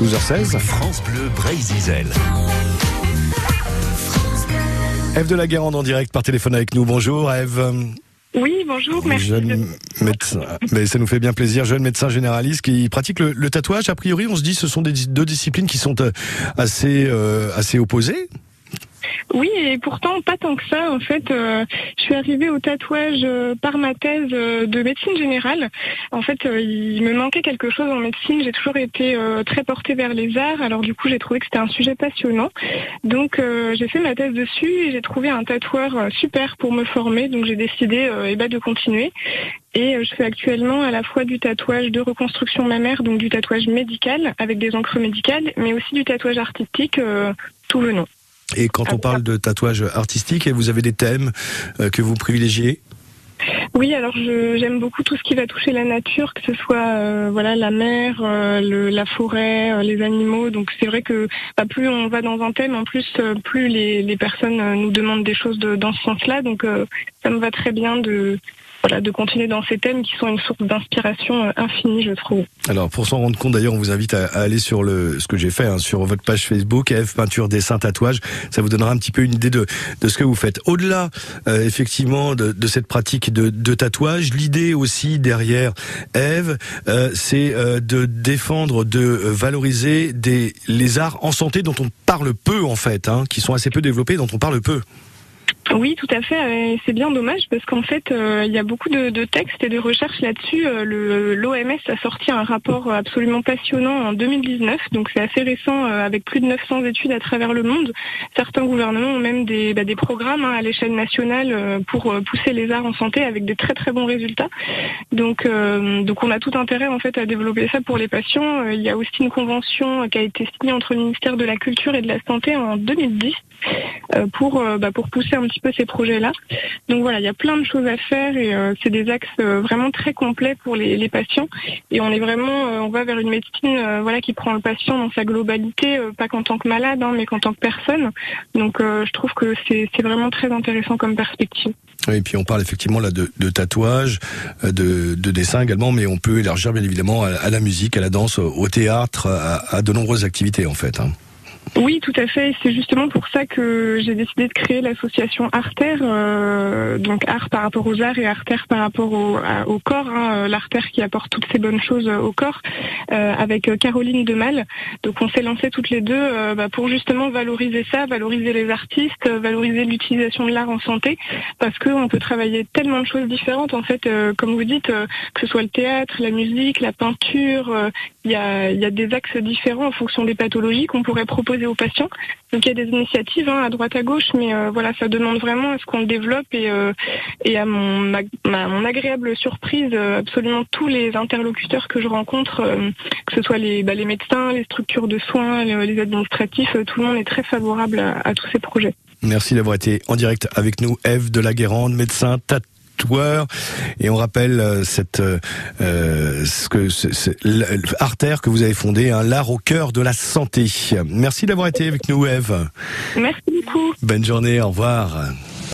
12h16. France Bleu Brésil. Eve de la Guérande en direct par téléphone avec nous. Bonjour Eve. Oui, bonjour, merci. Jeune médecin, mais ça nous fait bien plaisir. Jeune médecin généraliste qui pratique le, le tatouage. A priori, on se dit, ce sont des deux disciplines qui sont euh, assez euh, assez opposées. Oui, et pourtant pas tant que ça. En fait, euh, je suis arrivée au tatouage euh, par ma thèse euh, de médecine générale. En fait, il me manquait quelque chose en médecine. J'ai toujours été très portée vers les arts. Alors du coup, j'ai trouvé que c'était un sujet passionnant. Donc j'ai fait ma thèse dessus et j'ai trouvé un tatoueur super pour me former. Donc j'ai décidé eh ben, de continuer. Et je fais actuellement à la fois du tatouage de reconstruction mammaire, donc du tatouage médical avec des encres médicales, mais aussi du tatouage artistique, tout nom. Et quand on parle de tatouage artistique, vous avez des thèmes euh, que vous privilégiez? Oui, alors j'aime beaucoup tout ce qui va toucher la nature, que ce soit euh, voilà la mer, euh, le, la forêt, les animaux. Donc c'est vrai que bah, plus on va dans un thème, en plus plus les, les personnes nous demandent des choses de, dans ce sens-là. Donc ça me va très bien de voilà, de continuer dans ces thèmes qui sont une source d'inspiration euh, infinie, je trouve. Alors, pour s'en rendre compte, d'ailleurs, on vous invite à, aller sur le, ce que j'ai fait, hein, sur votre page Facebook, F Peinture, Dessin, Tatouage. Ça vous donnera un petit peu une idée de, de ce que vous faites. Au-delà, euh, effectivement, de, de, cette pratique de, de tatouage, l'idée aussi derrière Eve, euh, c'est de défendre, de valoriser des, les arts en santé dont on parle peu, en fait, hein, qui sont assez peu développés, dont on parle peu. Oui, tout à fait. C'est bien dommage parce qu'en fait, euh, il y a beaucoup de, textes et de recherches là-dessus. Euh, L'OMS a sorti un rapport absolument passionnant en 2019, donc c'est assez récent, euh, avec plus de 900 études à travers le monde. Certains gouvernements ont même des, bah, des programmes hein, à l'échelle nationale pour pousser les arts en santé avec des très très bons résultats. Donc, donc on a tout intérêt en fait à développer ça pour les patients. Il y a aussi une convention qui a été signée entre le ministère de la Culture et de la Santé en 2010 pour bah, pour pousser un petit peu ces projets-là. Donc voilà, il y a plein de choses à faire et euh, c'est des axes euh, vraiment très complets pour les, patients. Et on est vraiment, euh, on va vers une médecine voilà qui prend le patient dans sa globalité, pas qu'en tant que malade, hein, mais qu'en tant que personne. Donc je trouve que c'est vraiment très intéressant comme perspective. et puis on parle effectivement là de, de tatouage, de, de, dessin également, mais on peut élargir bien évidemment à, la musique, à la danse, au théâtre, à, de nombreuses activités en fait. Hein. Oui, tout à fait. C'est justement pour ça que j'ai décidé de créer l'association Artère, euh, donc art par rapport aux arts et artère par rapport au, corps, hein, l'artère qui apporte toutes ces bonnes choses au corps, euh, avec Caroline Demal. Donc on s'est lancé toutes les deux euh, bah, pour justement valoriser ça, valoriser les artistes, valoriser l'utilisation de l'art en santé, parce qu'on peut travailler tellement de choses différentes. En fait, euh, comme vous dites, que ce soit le théâtre, la musique, la peinture, il y a, des axes différents en fonction des pathologies qu'on pourrait proposer aux patients. Donc il y a des initiatives hein, à droite à gauche, mais euh, voilà, ça demande vraiment à ce qu'on le développe et, euh, à mon, agréable surprise, euh, absolument tous les interlocuteurs que je rencontre, que ce soit les, bah, les médecins, les structures de soins, les, administratifs, tout le monde est très favorable à, à tous ces projets. Merci d'avoir été en direct avec nous, Eve de la Guérande, médecin, et on rappelle euh, cette euh, euh, ce que artère que vous avez fondé, un hein, l'art au cœur de la santé. Merci d'avoir été avec nous, Eve. Merci beaucoup. Bonne journée, au revoir.